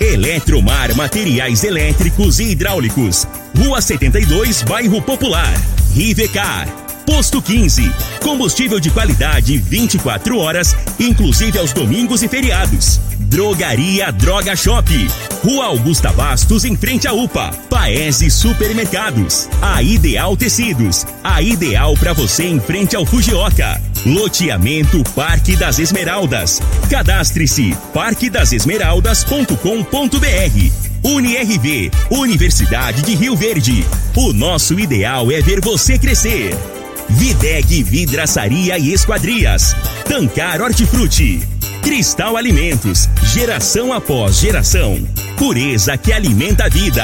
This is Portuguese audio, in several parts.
Eletromar Materiais Elétricos e Hidráulicos. Rua 72, Bairro Popular. Rivecar. Posto 15. Combustível de qualidade 24 horas, inclusive aos domingos e feriados. Drogaria Droga Shop. Rua Augusta Bastos, em frente à UPA. Paese Supermercados. A Ideal Tecidos. A ideal para você em frente ao Fujioka. Loteamento Parque das Esmeraldas. Cadastre-se parquedasesmeraldas.com.br. UniRV, Universidade de Rio Verde. O nosso ideal é ver você crescer. Videg Vidraçaria e Esquadrias. Tancar Hortifruti. Cristal Alimentos. Geração após geração. Pureza que alimenta a vida.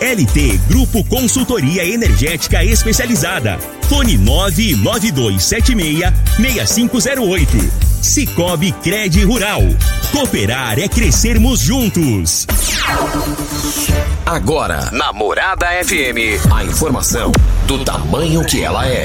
LT Grupo Consultoria Energética Especializada. Fone 99276-6508. Cicobi Cred Rural. Cooperar é crescermos juntos. Agora, na Morada FM, a informação do tamanho que ela é.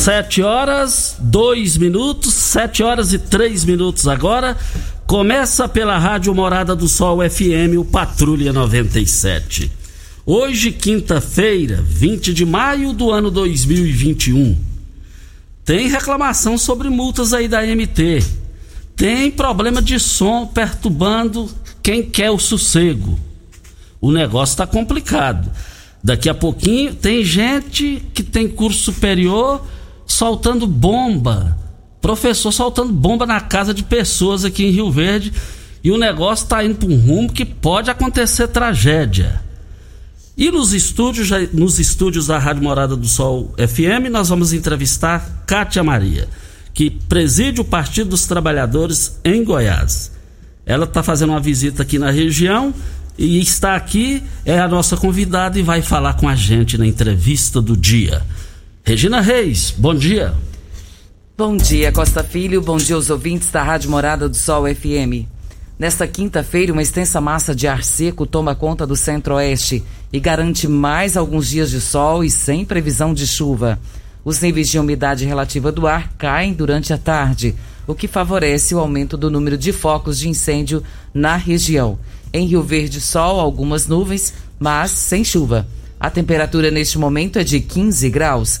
Sete horas, dois minutos, sete horas e três minutos agora. Começa pela Rádio Morada do Sol FM, o Patrulha 97. Hoje, quinta-feira, 20 de maio do ano 2021. Tem reclamação sobre multas aí da MT. Tem problema de som perturbando quem quer o sossego. O negócio está complicado. Daqui a pouquinho tem gente que tem curso superior soltando bomba. Professor soltando bomba na casa de pessoas aqui em Rio Verde. E o negócio está indo para um rumo que pode acontecer tragédia. E nos estúdios, nos estúdios da Rádio Morada do Sol FM, nós vamos entrevistar Kátia Maria, que preside o Partido dos Trabalhadores em Goiás. Ela está fazendo uma visita aqui na região e está aqui, é a nossa convidada e vai falar com a gente na entrevista do dia. Regina Reis, bom dia. Bom dia, Costa Filho. Bom dia aos ouvintes da Rádio Morada do Sol FM. Nesta quinta-feira, uma extensa massa de ar seco toma conta do centro-oeste e garante mais alguns dias de sol e sem previsão de chuva. Os níveis de umidade relativa do ar caem durante a tarde, o que favorece o aumento do número de focos de incêndio na região. Em Rio Verde, sol, algumas nuvens, mas sem chuva. A temperatura neste momento é de 15 graus.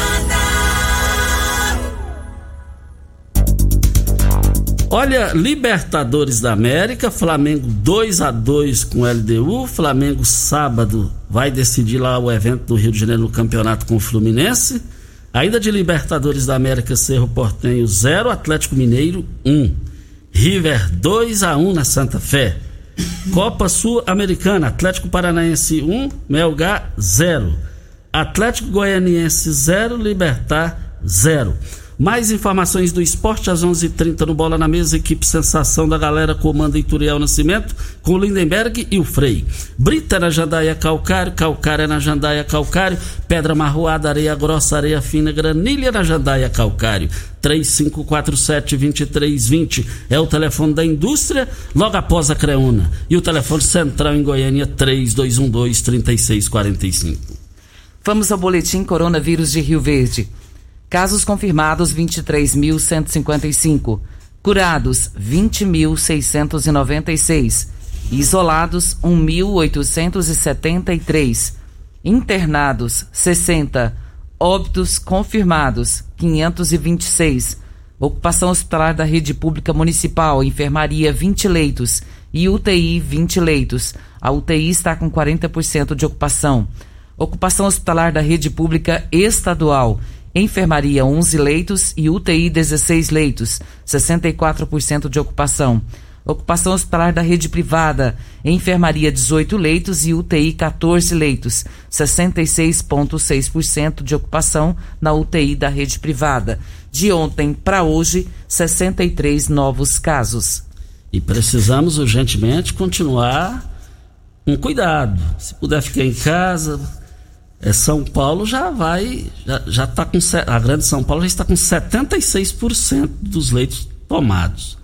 Olha, Libertadores da América, Flamengo 2 a 2 com LDU. Flamengo sábado vai decidir lá o evento do Rio de Janeiro no campeonato com o Fluminense. Ainda de Libertadores da América, Cerro Portenho 0, Atlético Mineiro 1. River 2 a 1 na Santa Fé. Copa Sul-Americana, Atlético Paranaense 1, Melgar 0. Atlético Goianiense 0, Libertar 0. Mais informações do esporte às 11:30 h 30 no Bola na Mesa. Equipe Sensação da galera comanda Ituriel Nascimento com Lindenberg e o Frei. Brita na Jandaia Calcário, Calcária na Jandaia Calcário, Pedra Marroada, Areia Grossa, Areia Fina, Granilha na Jandaia Calcário. 3547-2320 é o telefone da indústria, logo após a Creuna. E o telefone central em Goiânia, 3212-3645. Vamos ao boletim Coronavírus de Rio Verde. Casos confirmados 23.155. Curados 20.696. Isolados 1.873. Internados 60. Óbitos confirmados 526. Ocupação hospitalar da rede pública municipal, enfermaria 20 leitos e UTI 20 leitos. A UTI está com 40% de ocupação. Ocupação hospitalar da rede pública estadual enfermaria 11 leitos e UTI 16 leitos, 64% de ocupação. Ocupação hospitalar da rede privada, enfermaria 18 leitos e UTI 14 leitos, 66,6% de ocupação na UTI da rede privada. De ontem para hoje, 63 novos casos. E precisamos urgentemente continuar com cuidado. Se puder ficar em casa, é, São Paulo já vai, já, já tá com, a grande São Paulo já está com 76% dos leitos tomados.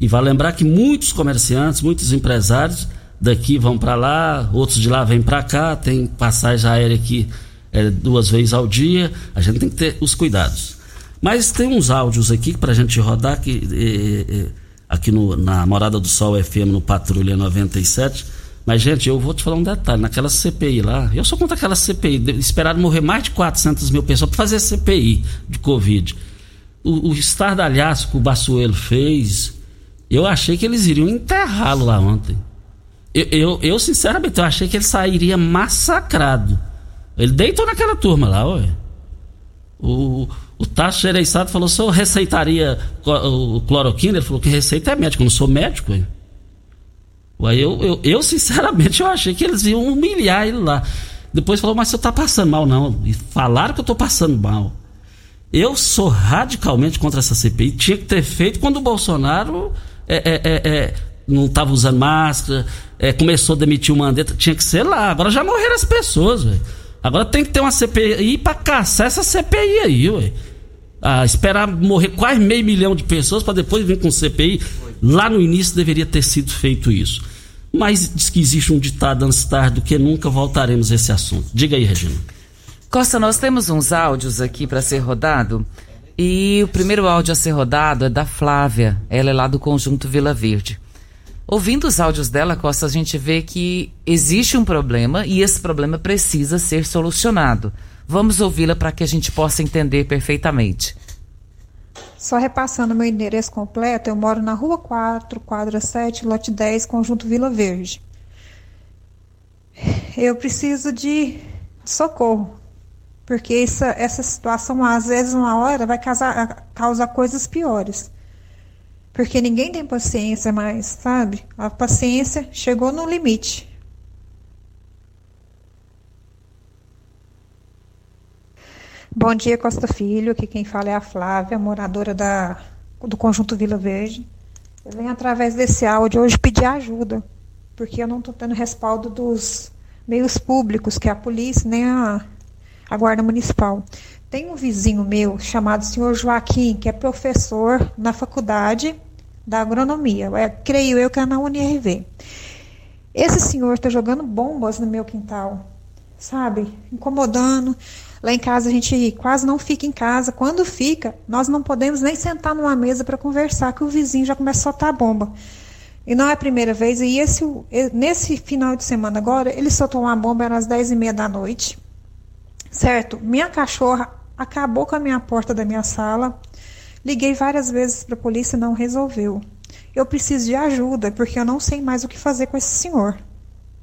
E vai lembrar que muitos comerciantes, muitos empresários daqui vão para lá, outros de lá vêm para cá, tem passagem aérea aqui é, duas vezes ao dia, a gente tem que ter os cuidados. Mas tem uns áudios aqui para a gente rodar que, é, é, aqui no, na Morada do Sol FM no Patrulha 97 mas, gente, eu vou te falar um detalhe. Naquela CPI lá, eu sou contra aquela CPI. Esperaram morrer mais de 400 mil pessoas para fazer CPI de Covid. O, o estardalhaço que o Bassuelo fez, eu achei que eles iriam enterrá-lo lá ontem. Eu, eu, eu, sinceramente, eu achei que ele sairia massacrado. Ele deitou naquela turma lá, ué. O, o Tasso Gereissado falou: se eu receitaria o cloroquina, ele falou que receita é médico, eu não sou médico, ué. Eu, eu, eu, sinceramente, eu achei que eles iam humilhar ele lá. Depois falou, mas você tá passando mal, não. E falaram que eu tô passando mal. Eu sou radicalmente contra essa CPI. Tinha que ter feito quando o Bolsonaro é, é, é, é não estava usando máscara, é, começou a demitir o Mandetta. Tinha que ser lá. Agora já morreram as pessoas. Agora tem que ter uma CPI para caçar essa CPI aí, ué. Ah, esperar morrer quase meio milhão de pessoas para depois vir com CPI. Lá no início deveria ter sido feito isso. Mas diz que existe um ditado antes tarde do que nunca voltaremos a esse assunto. Diga aí, Regina. Costa, nós temos uns áudios aqui para ser rodado. E o primeiro áudio a ser rodado é da Flávia. Ela é lá do Conjunto Vila Verde. Ouvindo os áudios dela, Costa, a gente vê que existe um problema e esse problema precisa ser solucionado. Vamos ouvi-la para que a gente possa entender perfeitamente. Só repassando meu endereço completo, eu moro na Rua 4, quadra 7, lote 10, Conjunto Vila Verde. Eu preciso de socorro, porque essa, essa situação, às vezes, uma hora, vai causar, causar coisas piores. Porque ninguém tem paciência mais, sabe? A paciência chegou no limite. Bom dia, Costa Filho. Aqui quem fala é a Flávia, moradora da, do Conjunto Vila Verde. Eu venho através desse áudio hoje pedir ajuda, porque eu não estou tendo respaldo dos meios públicos, que é a polícia, nem a, a Guarda Municipal. Tem um vizinho meu chamado senhor Joaquim, que é professor na faculdade da agronomia. É, creio eu que é na UNIRV. Esse senhor está jogando bombas no meu quintal, sabe? Incomodando. Lá em casa a gente quase não fica em casa. Quando fica, nós não podemos nem sentar numa mesa para conversar, que o vizinho já começa a soltar bomba. E não é a primeira vez. E esse, nesse final de semana agora, ele soltou uma bomba, era às 10 e meia da noite. Certo? Minha cachorra acabou com a minha porta da minha sala. Liguei várias vezes para a polícia e não resolveu. Eu preciso de ajuda, porque eu não sei mais o que fazer com esse senhor.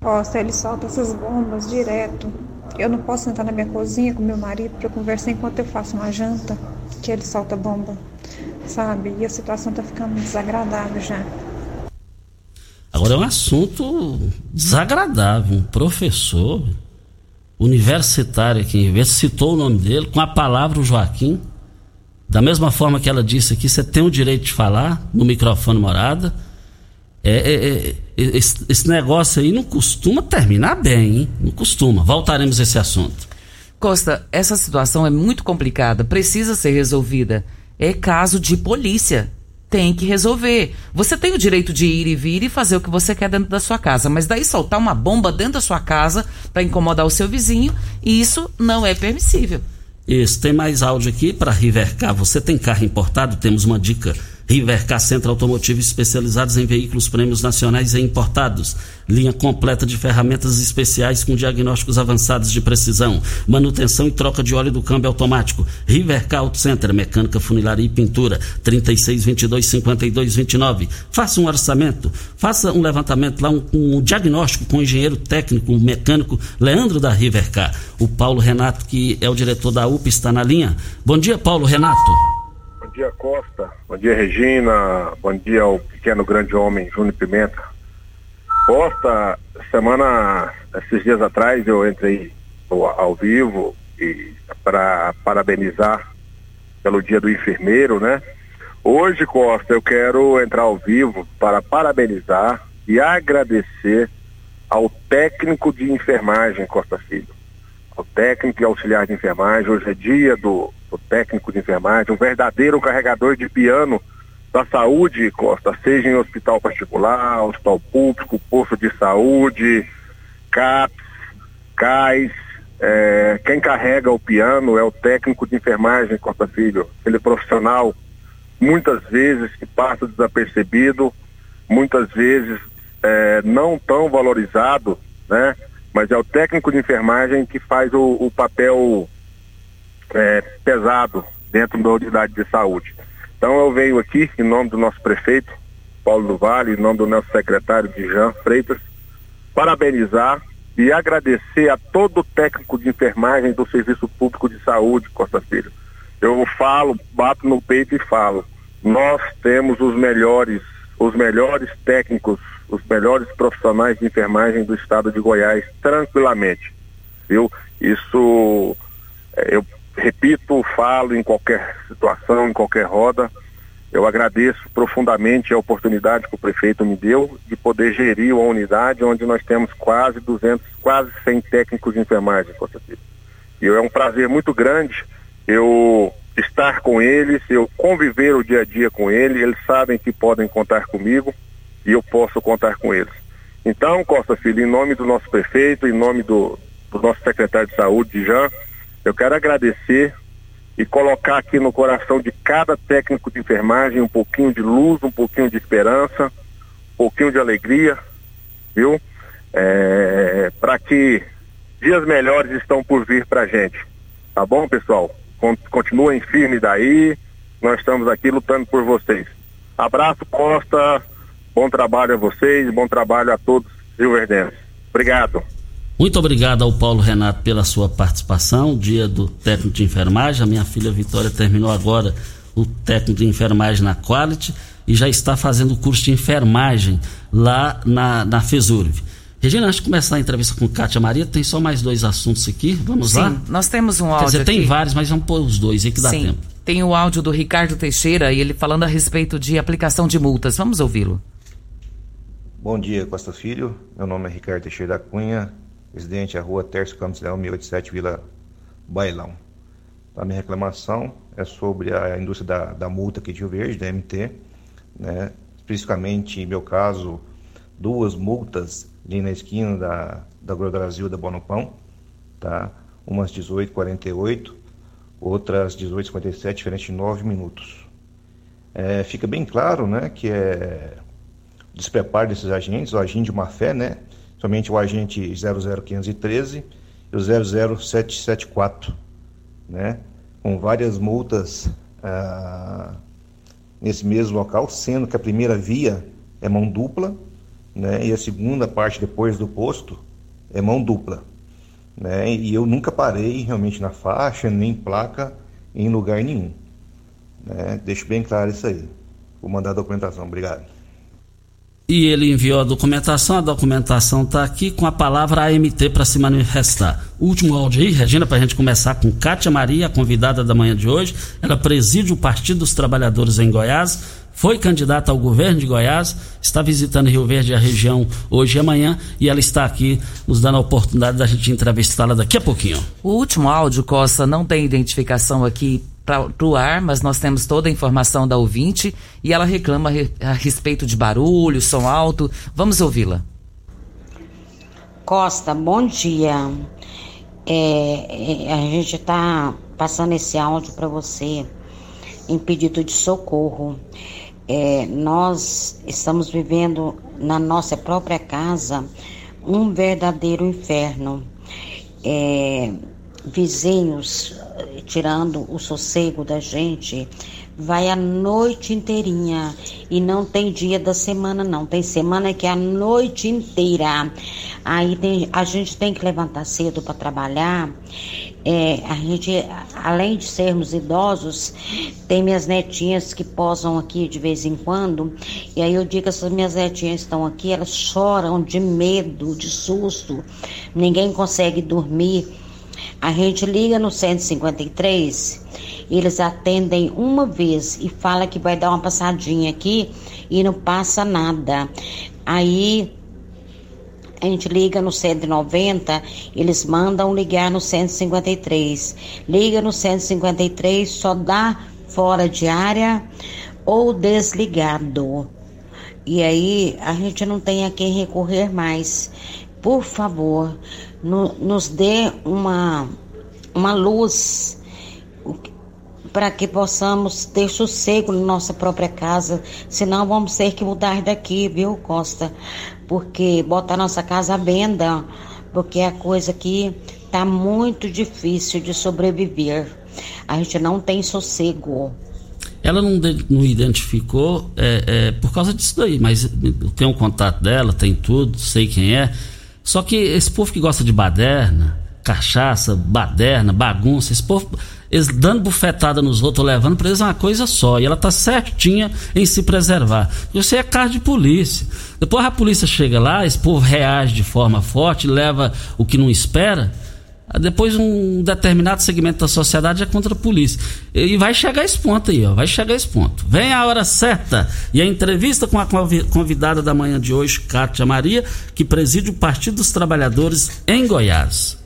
Nossa, ele solta essas bombas direto. Eu não posso sentar na minha cozinha com meu marido para conversar enquanto eu faço uma janta, que ele solta bomba, sabe? E a situação tá ficando desagradável já. Agora é um assunto desagradável. Um professor universitário aqui em citou o nome dele com a palavra o Joaquim. Da mesma forma que ela disse aqui, você tem o direito de falar no microfone morada. É, é, é, esse, esse, negócio aí não costuma terminar bem, hein? Não costuma. Voltaremos a esse assunto. Costa, essa situação é muito complicada, precisa ser resolvida. É caso de polícia. Tem que resolver. Você tem o direito de ir e vir e fazer o que você quer dentro da sua casa, mas daí soltar uma bomba dentro da sua casa para incomodar o seu vizinho, isso não é permissível. Isso, tem mais áudio aqui para Rivercar. Você tem carro importado? Temos uma dica Rivercar Centro Automotivo especializados em veículos prêmios nacionais e importados. Linha completa de ferramentas especiais com diagnósticos avançados de precisão. Manutenção e troca de óleo do câmbio automático. Rivercar Auto Center, mecânica, funilaria e pintura. 3622-5229. Faça um orçamento. Faça um levantamento lá, um, um diagnóstico com o engenheiro técnico, mecânico Leandro da Rivercar. O Paulo Renato, que é o diretor da UP, está na linha. Bom dia, Paulo Renato dia, Costa. Bom dia, Regina. Bom dia ao pequeno grande homem, Júnior Pimenta. Costa, semana, esses dias atrás, eu entrei ao, vivo e para parabenizar pelo dia do enfermeiro, né? Hoje, Costa, eu quero entrar ao vivo para parabenizar e agradecer ao técnico de enfermagem, Costa Filho. Ao técnico e auxiliar de enfermagem. Hoje é dia do o técnico de enfermagem, um verdadeiro carregador de piano da saúde, Costa, seja em hospital particular, hospital público, posto de saúde, CAPS, CAIS, é, quem carrega o piano é o técnico de enfermagem, Costa Filho. Ele profissional, muitas vezes que passa desapercebido, muitas vezes é, não tão valorizado, né? Mas é o técnico de enfermagem que faz o, o papel é, pesado dentro da unidade de saúde. Então eu venho aqui, em nome do nosso prefeito, Paulo do Vale, em nome do nosso secretário Jean Freitas, parabenizar e agradecer a todo o técnico de enfermagem do Serviço Público de Saúde, Costa Filho. Eu falo, bato no peito e falo, nós temos os melhores, os melhores técnicos, os melhores profissionais de enfermagem do estado de Goiás, tranquilamente. Viu? Isso é, eu repito, falo em qualquer situação, em qualquer roda. Eu agradeço profundamente a oportunidade que o prefeito me deu de poder gerir uma unidade onde nós temos quase 200, quase 100 técnicos de enfermagem, Costa E é um prazer muito grande eu estar com eles, eu conviver o dia a dia com eles, eles sabem que podem contar comigo e eu posso contar com eles. Então, Costa Filho, em nome do nosso prefeito, em nome do, do nosso secretário de saúde, Jean, eu quero agradecer e colocar aqui no coração de cada técnico de enfermagem um pouquinho de luz, um pouquinho de esperança, um pouquinho de alegria, viu? É, para que dias melhores estão por vir para gente. Tá bom, pessoal? Continuem firmes daí. Nós estamos aqui lutando por vocês. Abraço, Costa. Bom trabalho a vocês, bom trabalho a todos Rio Verdenses. Obrigado. Muito obrigado ao Paulo Renato pela sua participação. Dia do técnico de enfermagem. A minha filha Vitória terminou agora o técnico de enfermagem na Quality e já está fazendo o curso de enfermagem lá na, na FESURV. Regina, antes de começar a entrevista com Kátia Maria, tem só mais dois assuntos aqui. Vamos Sim, lá? nós temos um áudio. Quer dizer, aqui. tem vários, mas vamos pôr os dois aí que dá Sim, tempo. Tem o áudio do Ricardo Teixeira e ele falando a respeito de aplicação de multas. Vamos ouvi-lo. Bom dia, Costa Filho. Meu nome é Ricardo Teixeira da Cunha, Presidente, a rua Tércio Campos Leão, 1087, Vila Bailão. A minha reclamação é sobre a indústria da, da multa aqui de Rio Verde, da MT, né? especificamente, em meu caso, duas multas ali na esquina da, da Brasil da Bonopão, tá? umas 18h48, outras 18h57, diferente de 9 minutos. É, fica bem claro né, que é despreparo desses agentes, o agente de má fé, né? Somente o agente 00513 e o 00774, né? com várias multas ah, nesse mesmo local, sendo que a primeira via é mão dupla né? e a segunda parte depois do posto é mão dupla. Né? E eu nunca parei realmente na faixa, nem placa, em lugar nenhum. Né? Deixo bem claro isso aí. Vou mandar a documentação. Obrigado. E ele enviou a documentação. A documentação está aqui com a palavra AMT para se manifestar. Último áudio aí, Regina, para a gente começar com Cátia Maria, a convidada da manhã de hoje. Ela preside o Partido dos Trabalhadores em Goiás, foi candidata ao governo de Goiás, está visitando Rio Verde, a região, hoje e amanhã, e ela está aqui nos dando a oportunidade da gente entrevistá-la daqui a pouquinho. O último áudio, Costa, não tem identificação aqui para ar, mas nós temos toda a informação da ouvinte e ela reclama a respeito de barulho, som alto. Vamos ouvi-la. Costa, bom dia. É, é a gente está passando esse áudio para você em pedido de socorro. É, nós estamos vivendo na nossa própria casa um verdadeiro inferno. É, vizinhos tirando o sossego da gente, vai a noite inteirinha e não tem dia da semana não, tem semana que é a noite inteira. Aí tem, a gente tem que levantar cedo para trabalhar. É, a gente, além de sermos idosos, tem minhas netinhas que posam aqui de vez em quando. E aí eu digo essas minhas netinhas estão aqui, elas choram de medo, de susto. Ninguém consegue dormir a gente liga no 153, eles atendem uma vez e fala que vai dar uma passadinha aqui e não passa nada. Aí a gente liga no 190, eles mandam ligar no 153. Liga no 153, só dá fora de área ou desligado. E aí a gente não tem a quem recorrer mais. Por favor, no, nos dê uma, uma luz para que possamos ter sossego na nossa própria casa, senão vamos ter que mudar daqui, viu, Costa? Porque botar nossa casa à venda, porque a coisa aqui tá muito difícil de sobreviver. A gente não tem sossego. Ela não, não identificou é, é, por causa disso daí, mas tem um contato dela, tem tudo, sei quem é. Só que esse povo que gosta de baderna, cachaça, baderna, bagunça, esse povo, eles dando bufetada nos outros, levando para eles uma coisa só. E ela tá certinha em se preservar. Você é carro de polícia. Depois a polícia chega lá, esse povo reage de forma forte, leva o que não espera. Depois um determinado segmento da sociedade é contra a polícia. E vai chegar esse ponto aí, ó. Vai chegar esse ponto. Vem a hora certa. E a entrevista com a convidada da manhã de hoje, Cátia Maria, que preside o Partido dos Trabalhadores em Goiás.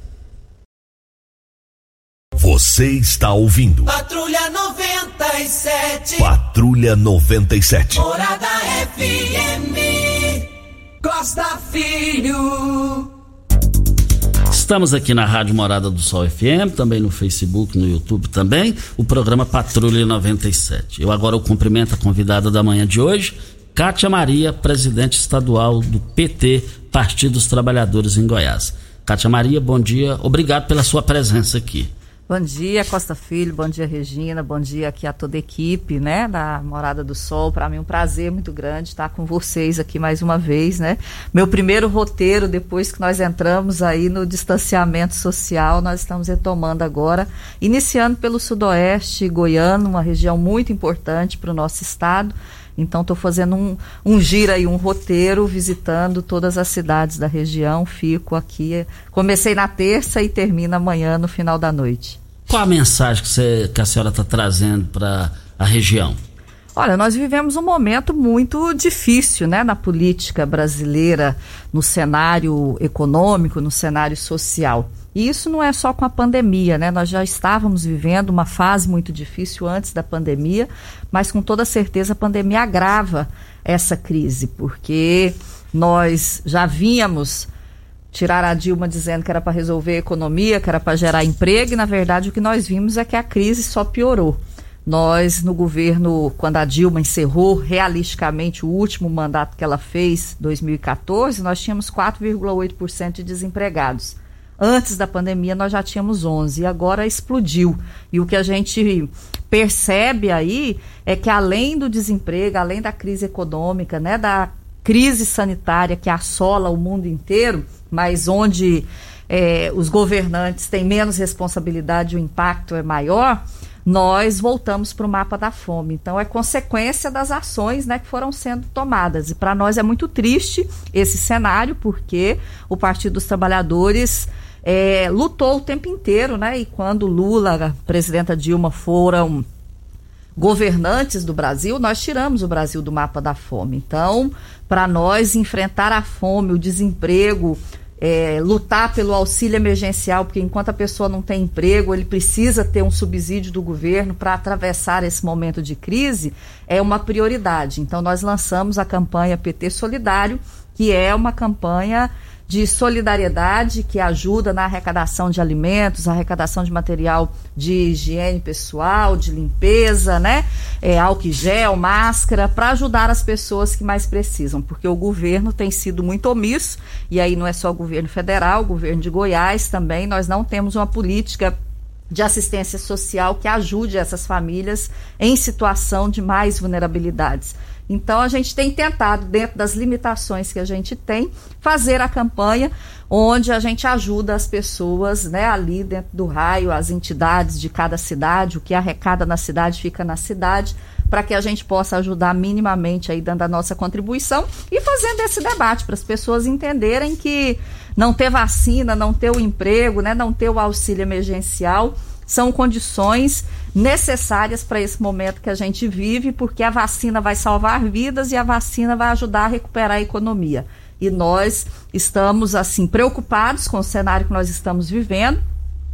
Você está ouvindo. Patrulha 97. Patrulha 97. Morada FM. Costa Filho. Estamos aqui na Rádio Morada do Sol FM, também no Facebook, no YouTube também, o programa Patrulha 97. Eu agora eu cumprimento a convidada da manhã de hoje, Kátia Maria, presidente estadual do PT, Partido dos Trabalhadores em Goiás. Kátia Maria, bom dia, obrigado pela sua presença aqui. Bom dia, Costa Filho, bom dia, Regina, bom dia aqui a toda a equipe, né, da Morada do Sol. Para mim é um prazer muito grande estar com vocês aqui mais uma vez, né? Meu primeiro roteiro depois que nós entramos aí no distanciamento social, nós estamos retomando agora, iniciando pelo Sudoeste goiano, uma região muito importante para o nosso estado. Então, estou fazendo um, um giro aí, um roteiro, visitando todas as cidades da região. Fico aqui. Comecei na terça e termino amanhã, no final da noite. Qual a mensagem que, você, que a senhora está trazendo para a região? Olha, nós vivemos um momento muito difícil né, na política brasileira, no cenário econômico, no cenário social. E isso não é só com a pandemia, né? Nós já estávamos vivendo uma fase muito difícil antes da pandemia, mas com toda certeza a pandemia agrava essa crise, porque nós já vínhamos tirar a Dilma dizendo que era para resolver a economia, que era para gerar emprego, e na verdade o que nós vimos é que a crise só piorou. Nós, no governo, quando a Dilma encerrou realisticamente o último mandato que ela fez, 2014, nós tínhamos 4,8% de desempregados. Antes da pandemia nós já tínhamos 11 e agora explodiu. E o que a gente percebe aí é que além do desemprego, além da crise econômica, né, da crise sanitária que assola o mundo inteiro, mas onde é, os governantes têm menos responsabilidade, o impacto é maior, nós voltamos para o mapa da fome. Então, é consequência das ações né, que foram sendo tomadas. E para nós é muito triste esse cenário, porque o Partido dos Trabalhadores é, lutou o tempo inteiro, né? E quando Lula, a presidenta Dilma foram governantes do Brasil, nós tiramos o Brasil do mapa da fome. Então, para nós enfrentar a fome, o desemprego, é, lutar pelo auxílio emergencial, porque enquanto a pessoa não tem emprego, ele precisa ter um subsídio do governo para atravessar esse momento de crise, é uma prioridade. Então, nós lançamos a campanha PT Solidário, que é uma campanha de solidariedade que ajuda na arrecadação de alimentos, arrecadação de material de higiene pessoal, de limpeza, né? É, álcool gel, máscara, para ajudar as pessoas que mais precisam, porque o governo tem sido muito omisso, e aí não é só o governo federal, o governo de Goiás também, nós não temos uma política de assistência social que ajude essas famílias em situação de mais vulnerabilidades. Então a gente tem tentado, dentro das limitações que a gente tem, fazer a campanha onde a gente ajuda as pessoas, né, ali dentro do raio, as entidades de cada cidade, o que arrecada na cidade fica na cidade, para que a gente possa ajudar minimamente aí dando a nossa contribuição e fazendo esse debate para as pessoas entenderem que não ter vacina, não ter o emprego, né, não ter o auxílio emergencial são condições necessárias para esse momento que a gente vive, porque a vacina vai salvar vidas e a vacina vai ajudar a recuperar a economia. E nós estamos assim preocupados com o cenário que nós estamos vivendo.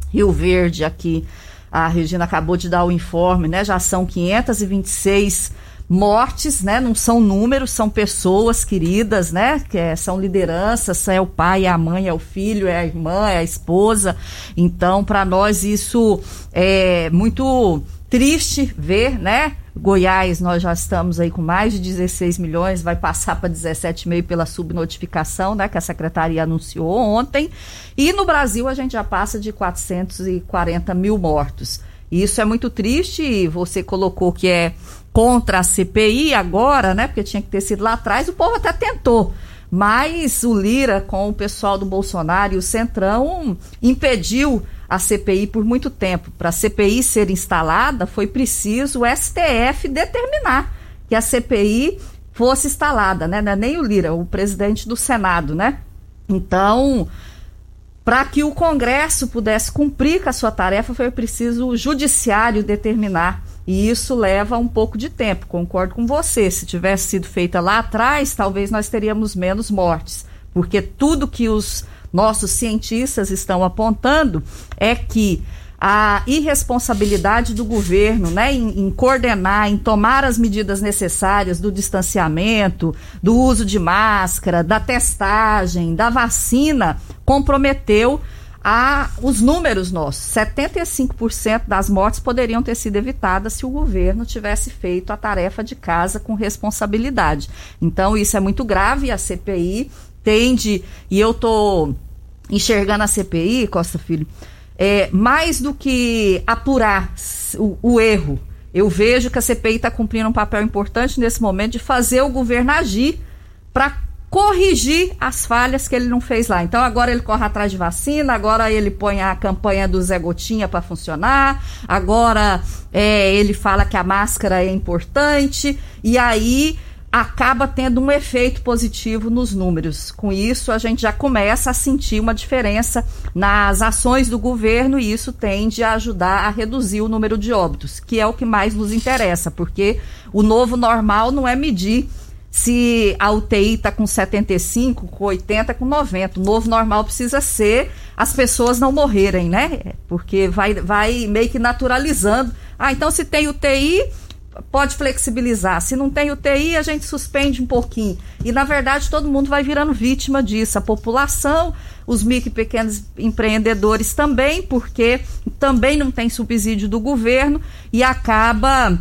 Rio Verde aqui, a Regina acabou de dar o informe, né? Já são 526 mortes, né? Não são números, são pessoas queridas, né? Que é, são lideranças, é o pai, é a mãe, é o filho, é a irmã, é a esposa. Então, para nós isso é muito triste ver, né? Goiás, nós já estamos aí com mais de 16 milhões, vai passar para 17,5 pela subnotificação, né, que a secretaria anunciou ontem. E no Brasil a gente já passa de 440 mil mortos. Isso é muito triste e você colocou que é contra a CPI agora, né? Porque tinha que ter sido lá atrás, o povo até tentou. Mas o Lira, com o pessoal do Bolsonaro e o Centrão, impediu a CPI por muito tempo. Para a CPI ser instalada, foi preciso o STF determinar que a CPI fosse instalada, né? É nem o Lira, o presidente do Senado, né? Então, para que o Congresso pudesse cumprir com a sua tarefa, foi preciso o Judiciário determinar e isso leva um pouco de tempo, concordo com você. Se tivesse sido feita lá atrás, talvez nós teríamos menos mortes, porque tudo que os nossos cientistas estão apontando é que a irresponsabilidade do governo né, em, em, coordenar, em tomar as medidas necessárias do distanciamento, do uso de máscara, da testagem, da vacina, comprometeu a, os números nossos. 75% das mortes poderiam ter sido evitadas se o governo tivesse feito a tarefa de casa com responsabilidade. Então, isso é muito grave e a CPI tende, e eu estou enxergando a CPI, Costa Filho, é, mais do que apurar o, o erro, eu vejo que a CPI está cumprindo um papel importante nesse momento de fazer o governo agir para corrigir as falhas que ele não fez lá. Então agora ele corre atrás de vacina, agora ele põe a campanha do Zé Gotinha para funcionar, agora é, ele fala que a máscara é importante e aí acaba tendo um efeito positivo nos números. Com isso, a gente já começa a sentir uma diferença nas ações do governo e isso tende a ajudar a reduzir o número de óbitos, que é o que mais nos interessa, porque o novo normal não é medir se a UTI está com 75, com 80, com 90. O novo normal precisa ser as pessoas não morrerem, né? Porque vai, vai meio que naturalizando. Ah, então se tem UTI, pode flexibilizar. Se não tem UTI, a gente suspende um pouquinho. E, na verdade, todo mundo vai virando vítima disso. A população, os micro e pequenos empreendedores também, porque também não tem subsídio do governo e acaba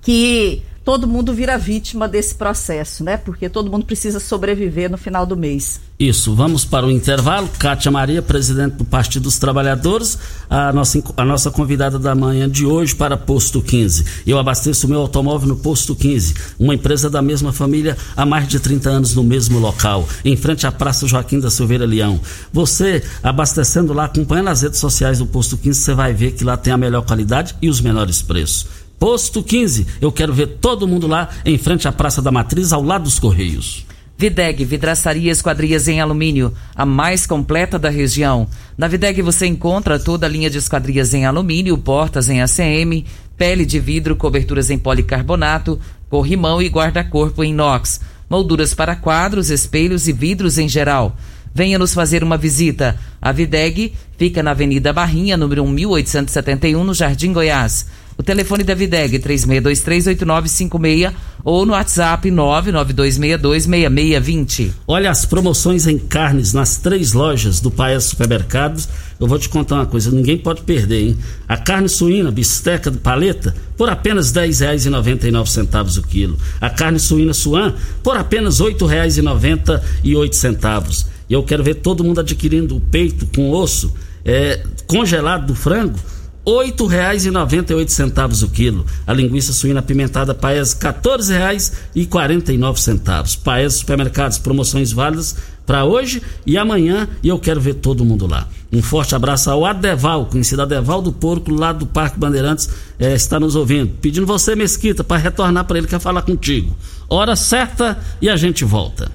que todo mundo vira vítima desse processo, né? Porque todo mundo precisa sobreviver no final do mês. Isso, vamos para o intervalo. Kátia Maria, presidente do Partido dos Trabalhadores, a nossa, a nossa convidada da manhã de hoje para Posto 15. Eu abasteço meu automóvel no Posto 15, uma empresa da mesma família há mais de 30 anos no mesmo local, em frente à Praça Joaquim da Silveira Leão. Você, abastecendo lá, acompanhando as redes sociais do Posto 15, você vai ver que lá tem a melhor qualidade e os menores preços. Posto 15. Eu quero ver todo mundo lá em frente à Praça da Matriz, ao lado dos Correios. Videg Vidraçaria Esquadrias em Alumínio, a mais completa da região. Na Videg você encontra toda a linha de esquadrias em alumínio, portas em ACM, pele de vidro, coberturas em policarbonato, corrimão e guarda-corpo em inox, molduras para quadros, espelhos e vidros em geral. Venha nos fazer uma visita. A Videg fica na Avenida Barrinha, número 1871, no Jardim Goiás. O telefone da Videg 36238956 ou no WhatsApp 992626620. Olha as promoções em carnes nas três lojas do Paes Supermercados. Eu vou te contar uma coisa, ninguém pode perder, hein? A carne suína, bisteca de paleta, por apenas R$ 10,99 o quilo. A carne suína suan, por apenas R$ 8,98. E eu quero ver todo mundo adquirindo o peito com osso é, congelado do frango R$ 8,98 o quilo. A linguiça suína apimentada Paes R$ 14,49. Paes Supermercados, promoções válidas para hoje e amanhã e eu quero ver todo mundo lá. Um forte abraço ao Adeval, conhecido Adeval do Porco, lá do Parque Bandeirantes, é, está nos ouvindo. Pedindo você, Mesquita, para retornar para ele, quer falar contigo. Hora certa e a gente volta.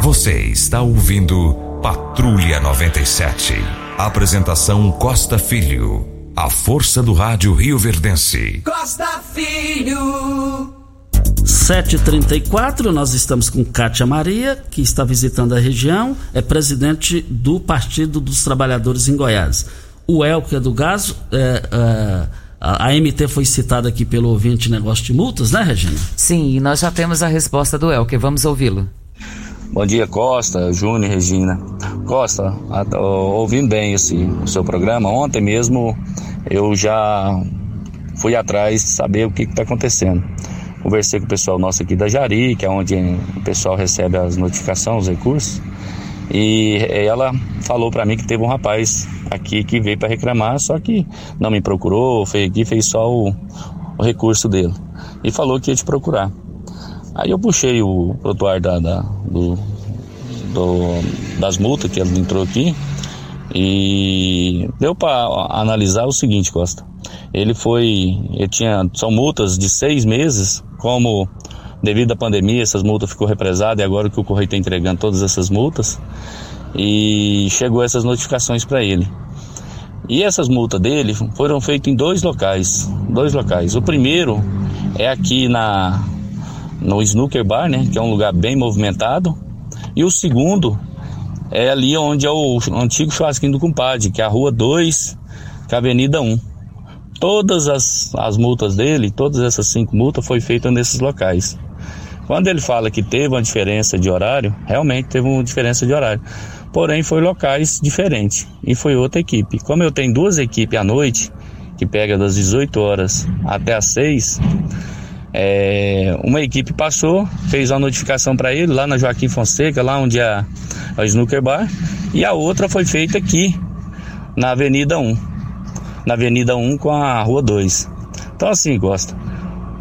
Você está ouvindo Patrulha 97. Apresentação Costa Filho. A força do rádio Rio Verdense. Costa Filho. 734, nós estamos com Kátia Maria, que está visitando a região, é presidente do Partido dos Trabalhadores em Goiás. O Elker do Gás, é, é, a, a MT foi citada aqui pelo ouvinte negócio de multas, né, Regina? Sim, e nós já temos a resposta do Elker, vamos ouvi-lo. Bom dia, Costa, Júnior Regina. Costa, ouvindo bem esse seu programa, ontem mesmo eu já fui atrás saber o que está acontecendo. Conversei com o pessoal nosso aqui da Jari, que é onde o pessoal recebe as notificações, os recursos, e ela falou para mim que teve um rapaz aqui que veio para reclamar, só que não me procurou, fez aqui, fez só o, o recurso dele. E falou que ia te procurar. Aí eu puxei o prontuário da, da do, do, das multas que ele entrou aqui e deu para analisar o seguinte, Costa. Ele foi, ele tinha, são multas de seis meses, como devido à pandemia essas multas ficou represadas e agora que o correio está entregando todas essas multas e chegou essas notificações para ele. E essas multas dele foram feitas em dois locais, dois locais. O primeiro é aqui na no Snooker Bar, né, que é um lugar bem movimentado. E o segundo é ali onde é o antigo churrasquinho do compadre, que é a Rua 2, que é a Avenida 1. Todas as, as multas dele, todas essas cinco multas, foi feitas nesses locais. Quando ele fala que teve uma diferença de horário, realmente teve uma diferença de horário. Porém, foi locais diferentes e foi outra equipe. Como eu tenho duas equipes à noite, que pega das 18 horas até as 6, é, uma equipe passou, fez uma notificação para ele lá na Joaquim Fonseca, lá onde é a, Snooker Bar, e a outra foi feita aqui na Avenida 1, na Avenida 1 com a Rua 2. Então assim, Costa,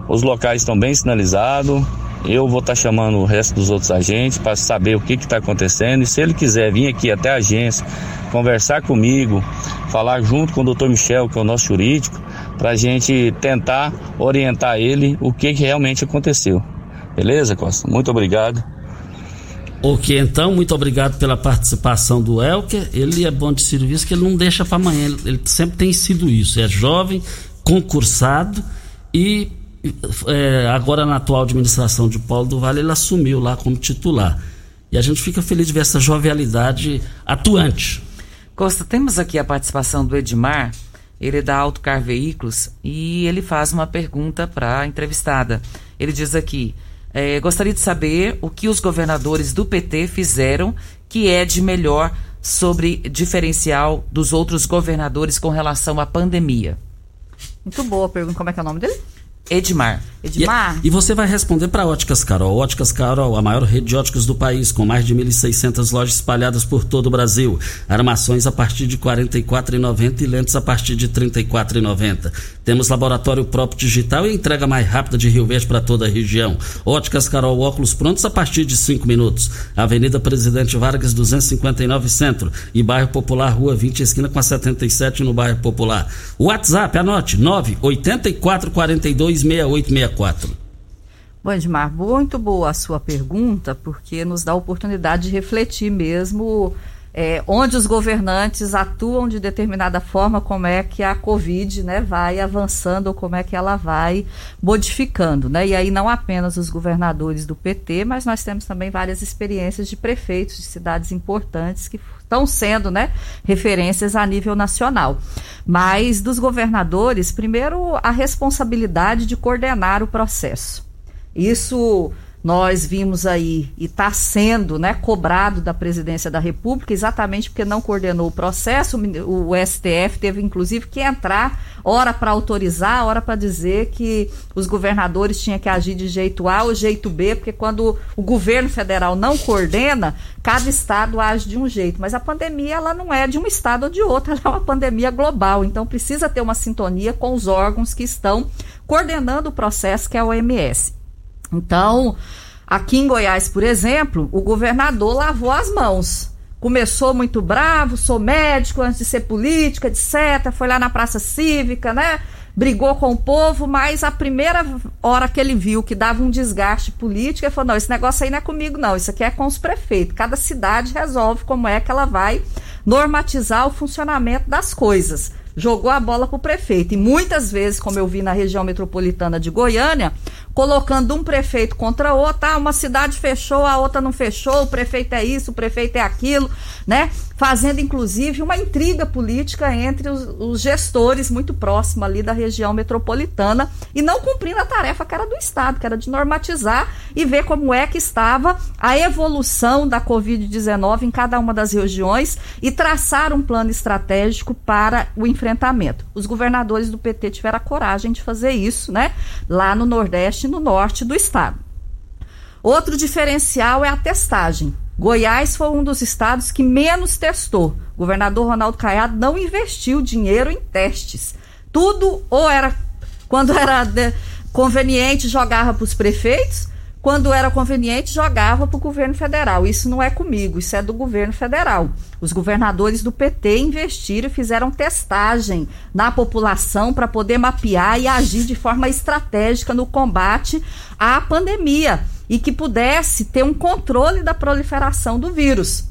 os locais estão bem sinalizados. Eu vou estar tá chamando o resto dos outros agentes para saber o que está acontecendo. E se ele quiser vir aqui até a agência, conversar comigo, falar junto com o Dr. Michel, que é o nosso jurídico, para a gente tentar orientar ele o que, que realmente aconteceu. Beleza, Costa? Muito obrigado. Ok, então, muito obrigado pela participação do Elker. Ele é bom de serviço, que ele não deixa para amanhã. Ele, ele, sempre tem sido isso. É jovem, concursado e é, agora na atual administração de Paulo do Vale ele assumiu lá como titular. E a gente fica feliz de ver essa jovialidade atuante. Costa, temos aqui a participação do Edmar ele é da Autocar Veículos e ele faz uma pergunta para a entrevistada. Ele diz aqui: é, gostaria de saber o que os governadores do PT fizeram que é de melhor sobre diferencial dos outros governadores com relação à pandemia. Muito boa pergunta. Como é que é o nome dele? Edmar. Edmar. E, e você vai responder para Óticas Carol. Óticas Carol, a maior rede de óticas do país, com mais de 1.600 lojas espalhadas por todo o Brasil. Armações a partir de R$ 44,90 e lentes a partir de R$ 34,90. Temos laboratório próprio digital e entrega mais rápida de Rio Verde para toda a região. Óticas Carol, óculos prontos a partir de 5 minutos. Avenida Presidente Vargas, 259 Centro. E Bairro Popular, Rua 20, esquina com a 77 no Bairro Popular. WhatsApp, anote, 984 42 6864. 4. Bom, Edmar, muito boa a sua pergunta, porque nos dá a oportunidade de refletir mesmo é, onde os governantes atuam de determinada forma, como é que a Covid né, vai avançando ou como é que ela vai modificando. Né? E aí não apenas os governadores do PT, mas nós temos também várias experiências de prefeitos de cidades importantes que estão sendo né, referências a nível nacional. Mas dos governadores, primeiro, a responsabilidade de coordenar o processo. Isso nós vimos aí e está sendo né, cobrado da presidência da República, exatamente porque não coordenou o processo. O, STF teve, inclusive, que entrar, hora para autorizar, hora para dizer que os governadores tinham que agir de jeito A ou jeito B, porque quando o governo federal não coordena, cada estado age de um jeito. Mas a pandemia ela não é de um estado ou de outro, ela é uma pandemia global. Então precisa ter uma sintonia com os órgãos que estão coordenando o processo, que é a OMS. Então, aqui em Goiás, por exemplo, o governador lavou as mãos. Começou muito bravo, sou médico antes de ser política, etc. Foi lá na Praça Cívica, né? Brigou com o povo, mas a primeira hora que ele viu que dava um desgaste político, ele falou: não, esse negócio aí não é comigo, não. Isso aqui é com os prefeitos. Cada cidade resolve como é que ela vai normatizar o funcionamento das coisas jogou a bola para o prefeito. E muitas vezes, como eu vi na região metropolitana de Goiânia, colocando um prefeito contra outro, ah, uma cidade fechou, a outra não fechou, o prefeito é isso, o prefeito é aquilo, né? Fazendo inclusive uma intriga política entre os, os gestores muito próximos ali da região metropolitana e não cumprindo a tarefa que era do Estado, que era de normatizar e ver como é que estava a evolução da Covid-19 em cada uma das regiões e traçar um plano estratégico para o enfrentamento. Os governadores do PT tiveram a coragem de fazer isso, né? Lá no Nordeste no norte do estado. Outro diferencial é a testagem. Goiás foi um dos estados que menos testou. O governador Ronaldo Caiado não investiu dinheiro em testes. Tudo ou era quando era conveniente jogava para os prefeitos, quando era conveniente, jogava para o governo federal. Isso não é comigo, isso é do governo federal. Os governadores do PT investiram e fizeram testagem na população para poder mapear e agir de forma estratégica no combate à pandemia e que pudesse ter um controle da proliferação do vírus.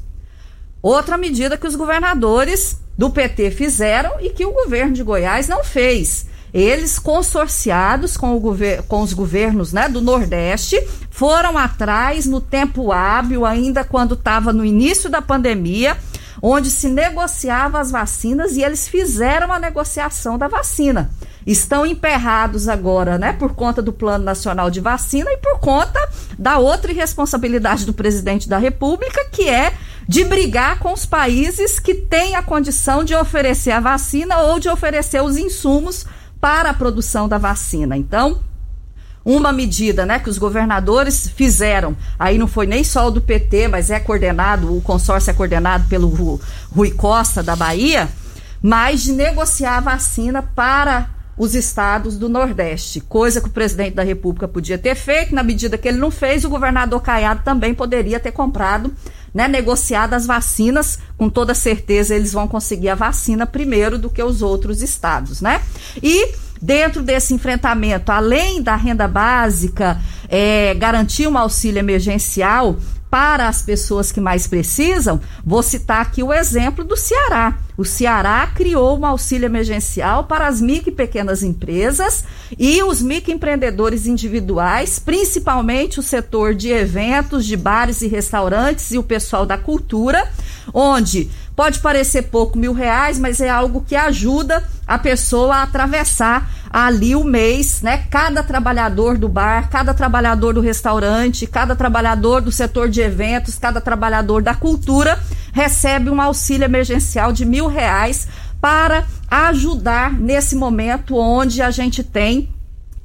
Outra medida que os governadores do PT fizeram e que o governo de Goiás não fez eles, consorciados com, com os governos né, do Nordeste, foram atrás no tempo hábil, ainda quando estava no início da pandemia, onde se negociava as vacinas e eles fizeram a negociação da vacina. Estão emperrados agora, né, por conta do Plano Nacional de Vacina e por conta da outra irresponsabilidade do presidente da República, que é de brigar com os países que têm a condição de oferecer a vacina ou de oferecer os insumos para a produção da vacina. Então, uma medida né, que os governadores fizeram, aí não foi nem só o do PT, mas é coordenado, o consórcio é coordenado pelo Rui Costa da Bahia, mas de negociar a vacina para os estados do Nordeste, coisa que o presidente da República podia ter feito, na medida que ele não fez, o governador Caiado também poderia ter comprado, né, as vacinas, com toda certeza eles vão conseguir a vacina primeiro do que os outros estados, né? E dentro desse enfrentamento, além da renda básica, é, garantir um auxílio emergencial, para as pessoas que mais precisam, vou citar aqui o exemplo do Ceará. O Ceará criou um auxílio emergencial para as micro e pequenas empresas e os microempreendedores individuais, principalmente o setor de eventos, de bares e restaurantes e o pessoal da cultura, onde pode parecer pouco mil reais, mas é algo que ajuda a pessoa a atravessar ali o mês, né? Cada trabalhador do bar, cada trabalhador do restaurante, cada trabalhador do setor de eventos, cada trabalhador da cultura recebe um auxílio emergencial de mil reais para ajudar nesse momento onde a gente tem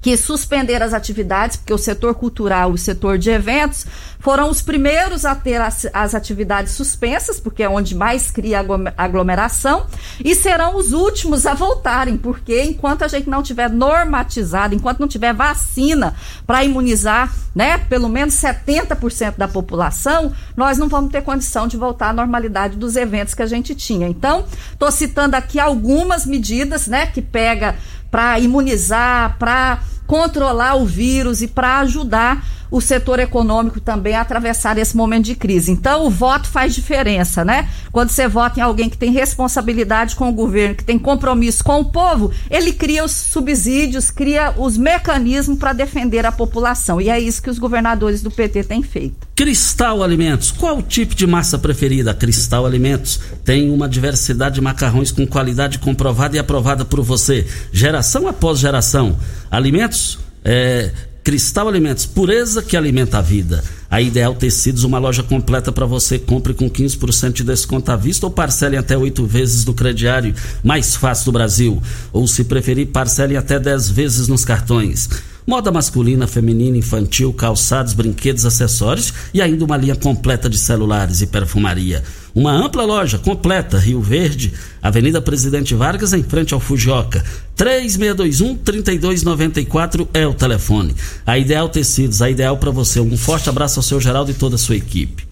que suspenderam as atividades, porque o setor cultural o setor de eventos foram os primeiros a ter as, as, atividades suspensas, porque é onde mais cria aglomeração, e serão os últimos a voltarem, porque enquanto a gente não tiver normatizado, enquanto não tiver vacina para imunizar, né, pelo menos 70% da população, nós não vamos ter condição de voltar à normalidade dos eventos que a gente tinha. Então, estou citando aqui algumas medidas, né, que pega para imunizar, para controlar o vírus e para ajudar o setor econômico também atravessar esse momento de crise. Então, o voto faz diferença, né? Quando você vota em alguém que tem responsabilidade com o governo, que tem compromisso com o povo, ele cria os subsídios, cria os mecanismos para defender a população. E é isso que os governadores do PT têm feito. Cristal Alimentos. Qual o tipo de massa preferida? Cristal Alimentos tem uma diversidade de macarrões com qualidade comprovada e aprovada por você, geração após geração. Alimentos é, Cristal Alimentos, pureza que alimenta a vida. A Ideal Tecidos, uma loja completa para você. Compre com 15% de desconto à vista ou parcele até oito vezes no crediário mais fácil do Brasil. Ou, se preferir, parcele até 10 vezes nos cartões. Moda masculina, feminina, infantil, calçados, brinquedos, acessórios e ainda uma linha completa de celulares e perfumaria. Uma ampla loja completa, Rio Verde, Avenida Presidente Vargas, em frente ao Fujioka. 3621-3294 é o telefone. A Ideal Tecidos, a ideal para você. Um forte abraço ao seu Geraldo e toda a sua equipe.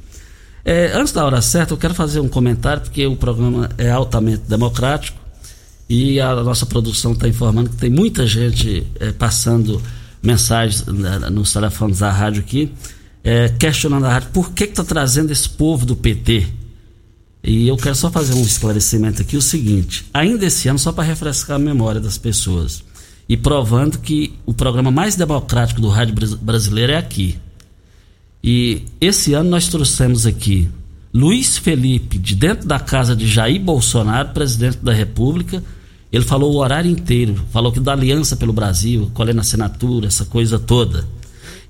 É, antes da hora certa, eu quero fazer um comentário, porque o programa é altamente democrático e a nossa produção está informando que tem muita gente é, passando mensagens né, nos telefones da rádio aqui, é, questionando a rádio por que está trazendo esse povo do PT. E eu quero só fazer um esclarecimento aqui: o seguinte, ainda esse ano, só para refrescar a memória das pessoas, e provando que o programa mais democrático do rádio brasileiro é aqui. E esse ano nós trouxemos aqui Luiz Felipe, de dentro da casa de Jair Bolsonaro, presidente da República ele falou o horário inteiro, falou que da Aliança pelo Brasil, colhendo é assinatura, essa coisa toda.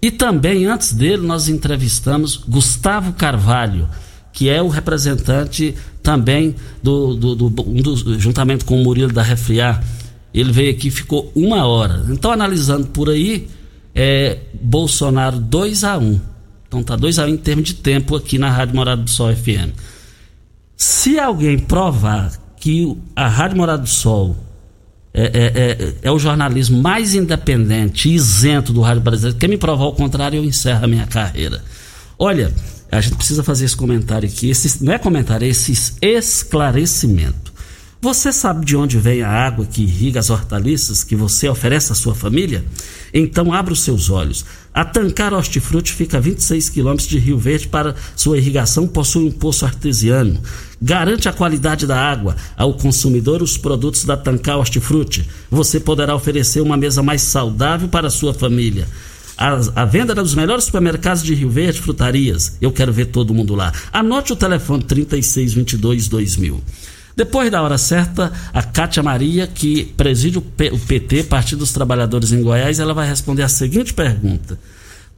E também, antes dele, nós entrevistamos Gustavo Carvalho, que é o representante também do, do, do, juntamente com o Murilo da Refriar. Ele veio aqui ficou uma hora. Então, analisando por aí, é Bolsonaro 2 a 1 um. Então tá 2 a 1 um em termos de tempo aqui na Rádio Morada do Sol FM. Se alguém provar que a Rádio Morada do Sol é, é, é, é, o jornalismo mais independente isento do rádio brasileiro. Quer me provar o contrário, eu encerro a minha carreira. Olha, a gente precisa fazer esse comentário aqui. Esse, não é comentário, é esse esclarecimento. Você sabe de onde vem a água que irriga as hortaliças que você oferece à sua família? Então abra os seus olhos. A Tancar Hortifruti fica a 26 quilômetros de Rio Verde para sua irrigação, possui um poço artesiano. Garante a qualidade da água ao consumidor os produtos da Tancar Hortifruti. Você poderá oferecer uma mesa mais saudável para a sua família. A, a, venda dos melhores supermercados de Rio Verde, frutarias. Eu quero ver todo mundo lá. Anote o telefone 3622 2000. Depois da hora certa, a Cátia Maria, que preside o PT, Partido dos Trabalhadores em Goiás, ela vai responder a seguinte pergunta: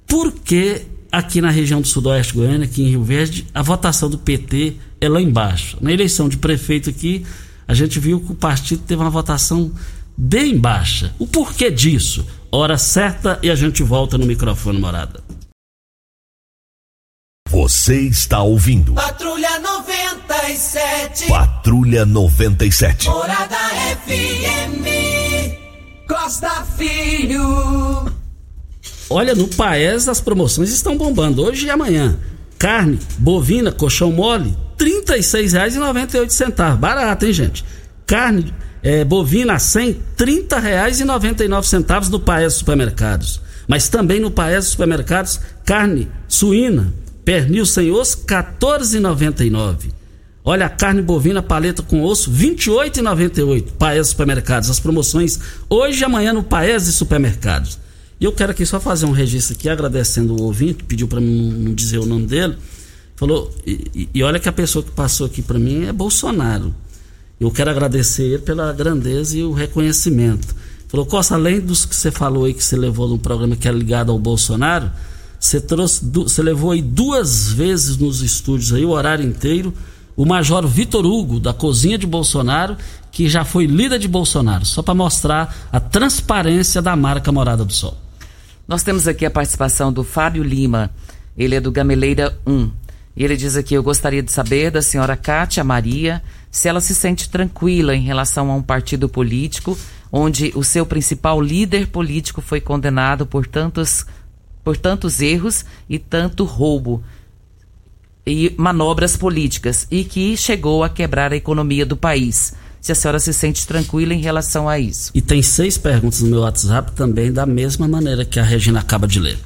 Por que aqui na região do Sudoeste Goiânia, aqui em Rio Verde, a votação do PT é lá embaixo? Na eleição de prefeito aqui, a gente viu que o partido teve uma votação bem baixa. O porquê disso? Hora certa e a gente volta no microfone morada. Você está ouvindo. Patrulha 97. Patrulha 97. Morada FM. Costa Filho. Olha, no Paes as promoções estão bombando hoje e amanhã. Carne, bovina, colchão mole, R$ 36,98. Barato, hein, gente? Carne é, bovina a 100, R$ 30,99 no Paes Supermercados. Mas também no Paes Supermercados, carne suína, Pernil sem osso, 14,99. Olha a carne bovina paleta com osso, 28,98. Paes Supermercados. As promoções hoje e amanhã no Paes e Supermercados. E eu quero aqui só fazer um registro aqui, agradecendo o ouvinte, pediu para não dizer o nome dele. Falou, e, e olha que a pessoa que passou aqui para mim é Bolsonaro. Eu quero agradecer pela grandeza e o reconhecimento. Falou, Costa, além dos que você falou aí que você levou no programa que é ligado ao Bolsonaro, você trouxe, você levou aí duas vezes nos estúdios aí o horário inteiro o Major Vitor Hugo da cozinha de Bolsonaro, que já foi líder de Bolsonaro, só para mostrar a transparência da marca Morada do Sol. Nós temos aqui a participação do Fábio Lima, ele é do Gameleira 1. E ele diz aqui: Eu gostaria de saber da senhora Kátia Maria se ela se sente tranquila em relação a um partido político onde o seu principal líder político foi condenado por tantos, por tantos erros e tanto roubo e manobras políticas e que chegou a quebrar a economia do país. Se a senhora se sente tranquila em relação a isso. E tem seis perguntas no meu WhatsApp também da mesma maneira que a Regina acaba de ler.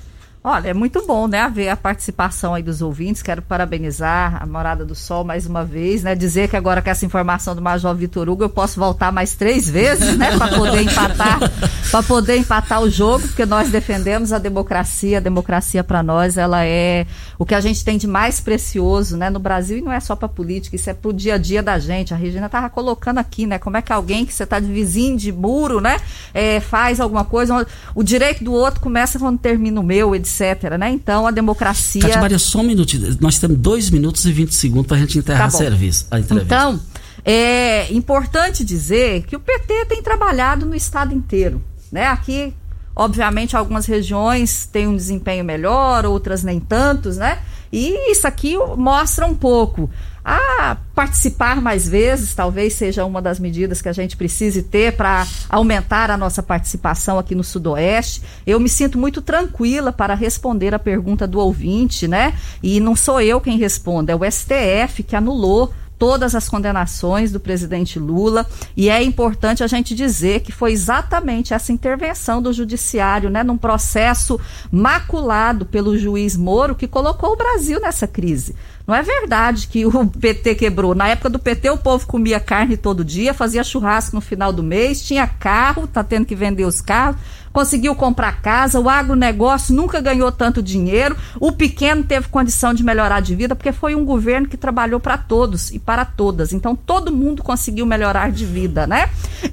Olha, é muito bom, né, ver a participação aí dos ouvintes. Quero parabenizar a Morada do Sol mais uma vez, né? Dizer que agora com essa informação do Major Vitor Hugo eu posso voltar mais três vezes, né, para poder empatar, para poder empatar o jogo, porque nós defendemos a democracia. A democracia para nós, ela é o que a gente tem de mais precioso, né, no Brasil e não é só para política, isso é pro dia a dia da gente. A Regina tava colocando aqui, né, como é que alguém que você tá de vizinho de muro, né, é, faz alguma coisa, o direito do outro começa quando termina o meu, etc etc. Né? Então, a democracia. Cátia Maria, só um minutinho. Nós temos dois minutos e 20 segundos para a gente enterrar tá serviço, a entrevista. Então, é importante dizer que o PT tem trabalhado no estado inteiro. Né? Aqui, obviamente, algumas regiões têm um desempenho melhor, outras nem tantos, né? E isso aqui mostra um pouco a participar mais vezes, talvez seja uma das medidas que a gente precise ter para aumentar a nossa participação aqui no Sudoeste. Eu me sinto muito tranquila para responder a pergunta do ouvinte, né? E não sou eu quem responde, é o STF que anulou todas as condenações do presidente Lula e é importante a gente dizer que foi exatamente essa intervenção do judiciário, né, num processo maculado pelo juiz Moro que colocou o Brasil nessa crise. Não é verdade que o PT quebrou. Na época do PT, o povo comia carne todo dia, fazia churrasco no final do mês, tinha carro, tá tendo que vender os carros conseguiu comprar casa, o agronegócio nunca ganhou tanto dinheiro, o pequeno teve condição de melhorar de vida, porque foi um governo que trabalhou para todos e para todas. Então todo mundo conseguiu melhorar de vida, né?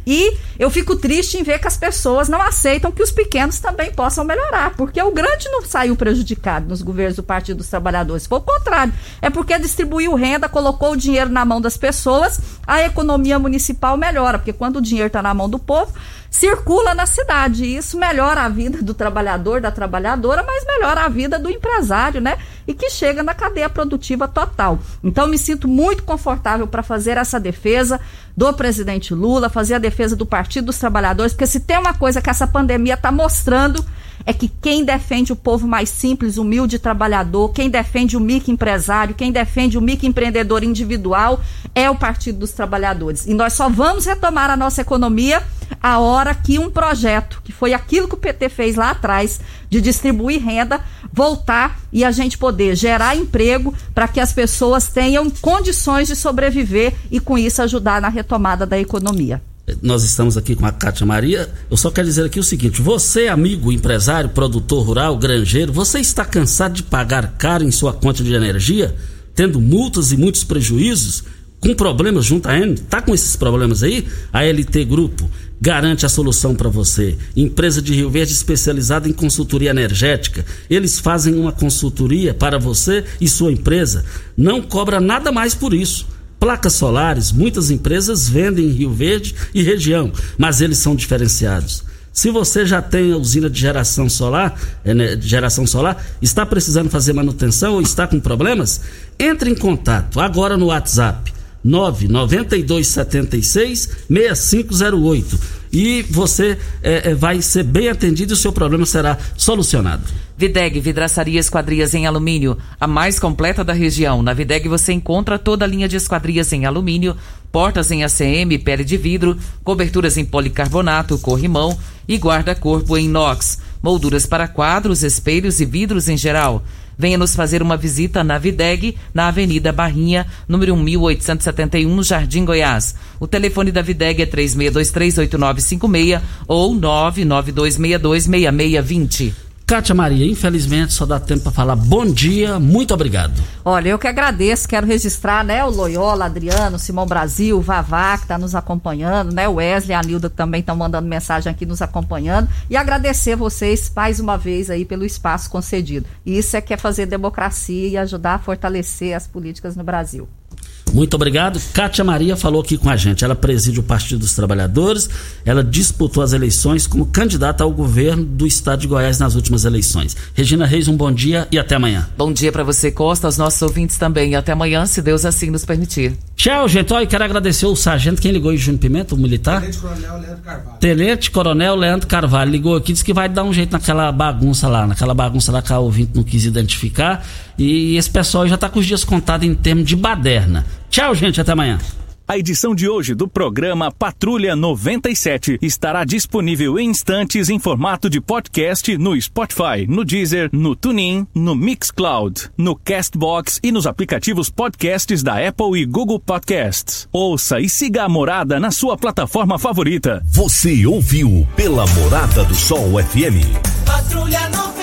E eu fico triste em ver que as pessoas não aceitam que os pequenos também possam melhorar, porque o grande não saiu prejudicado nos governos do Partido dos Trabalhadores. Foi o contrário. É porque distribuiu renda, colocou o dinheiro na mão das pessoas, a economia municipal melhora, porque quando o dinheiro está na mão do povo, circula na cidade. E isso melhora a vida do trabalhador, da trabalhadora, mas melhora a vida do empresário, né? E que chega na cadeia produtiva total. Então, me sinto muito confortável para fazer essa defesa do presidente Lula, fazer a defesa do Partido dos Trabalhadores, porque se tem uma coisa que essa pandemia está mostrando é que quem defende o povo mais simples, humilde trabalhador, quem defende o microempresário, quem defende o microempreendedor individual é o Partido dos Trabalhadores. E nós só vamos retomar a nossa economia a hora que um projeto, que foi aquilo que o PT fez lá atrás, de distribuir renda, voltar e a gente poder gerar emprego para que as pessoas tenham condições de sobreviver e com isso ajudar na retomada da economia nós estamos aqui com a Cátia Maria. Eu só quero dizer aqui o seguinte: você, amigo empresário, produtor rural, granjeiro, você está cansado de pagar caro em sua conta de energia, tendo multas e muitos prejuízos, com problemas junto à Enel? Está com esses problemas aí? A LT Grupo garante a solução para você. Empresa de Rio Verde especializada em consultoria energética. Eles fazem uma consultoria para você e sua empresa. Não cobra nada mais por isso Placas solares, muitas empresas vendem em Rio Verde e região, mas eles são diferenciados. Se você já tem a usina de geração solar, é, né, geração solar, está precisando fazer manutenção ou está com problemas, entre em contato agora no WhatsApp 99276 6508 e você é, é, vai ser bem atendido e o seu problema será solucionado. Videg Vidraçaria Esquadrias em Alumínio, a mais completa da região. Na Videg você encontra toda a linha de esquadrias em alumínio, portas em ACM, pele de vidro, coberturas em policarbonato, corrimão e guarda-corpo em inox, molduras para quadros, espelhos e vidros em geral. Venha nos fazer uma visita na Videg, na Avenida Barrinha, número 1871, no Jardim Goiás. O telefone da Videg é 36238956 ou 992626620. Kátia Maria, infelizmente só dá tempo para falar bom dia, muito obrigado. Olha, eu que agradeço, quero registrar, né, o Loyola, Adriano, Simão Brasil, Vavá, que está nos acompanhando, né, o Wesley, a Nilda, que também estão mandando mensagem aqui nos acompanhando, e agradecer vocês mais uma vez aí pelo espaço concedido. Isso é que é fazer democracia e ajudar a fortalecer as políticas no Brasil. Muito obrigado. Kátia Maria falou aqui com a gente. Ela preside o Partido dos Trabalhadores. Ela disputou as eleições como candidata ao governo do estado de Goiás nas últimas eleições. Regina Reis, um bom dia e até amanhã. Bom dia para você, Costa, aos nossos ouvintes também. E até amanhã, se Deus assim nos permitir. Tchau, gente. Olha, quero agradecer o sargento, quem ligou aí, Júnior Pimenta, o militar? Tenente Coronel Leandro Carvalho. Tenente Coronel Leandro Carvalho ligou aqui, disse que vai dar um jeito naquela bagunça lá, naquela bagunça lá que a ouvinte não quis identificar. E esse pessoal já está com os dias contados em termos de baderna. Tchau, gente, até amanhã. A edição de hoje do programa Patrulha 97 estará disponível em instantes em formato de podcast no Spotify, no Deezer, no TuneIn, no Mixcloud, no Castbox e nos aplicativos podcasts da Apple e Google Podcasts. Ouça e siga a Morada na sua plataforma favorita. Você ouviu pela Morada do Sol FM. Patrulha 97.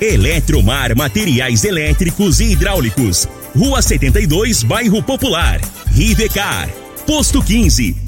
Eletromar Materiais Elétricos e Hidráulicos. Rua 72, Bairro Popular. Rivecar. Posto 15.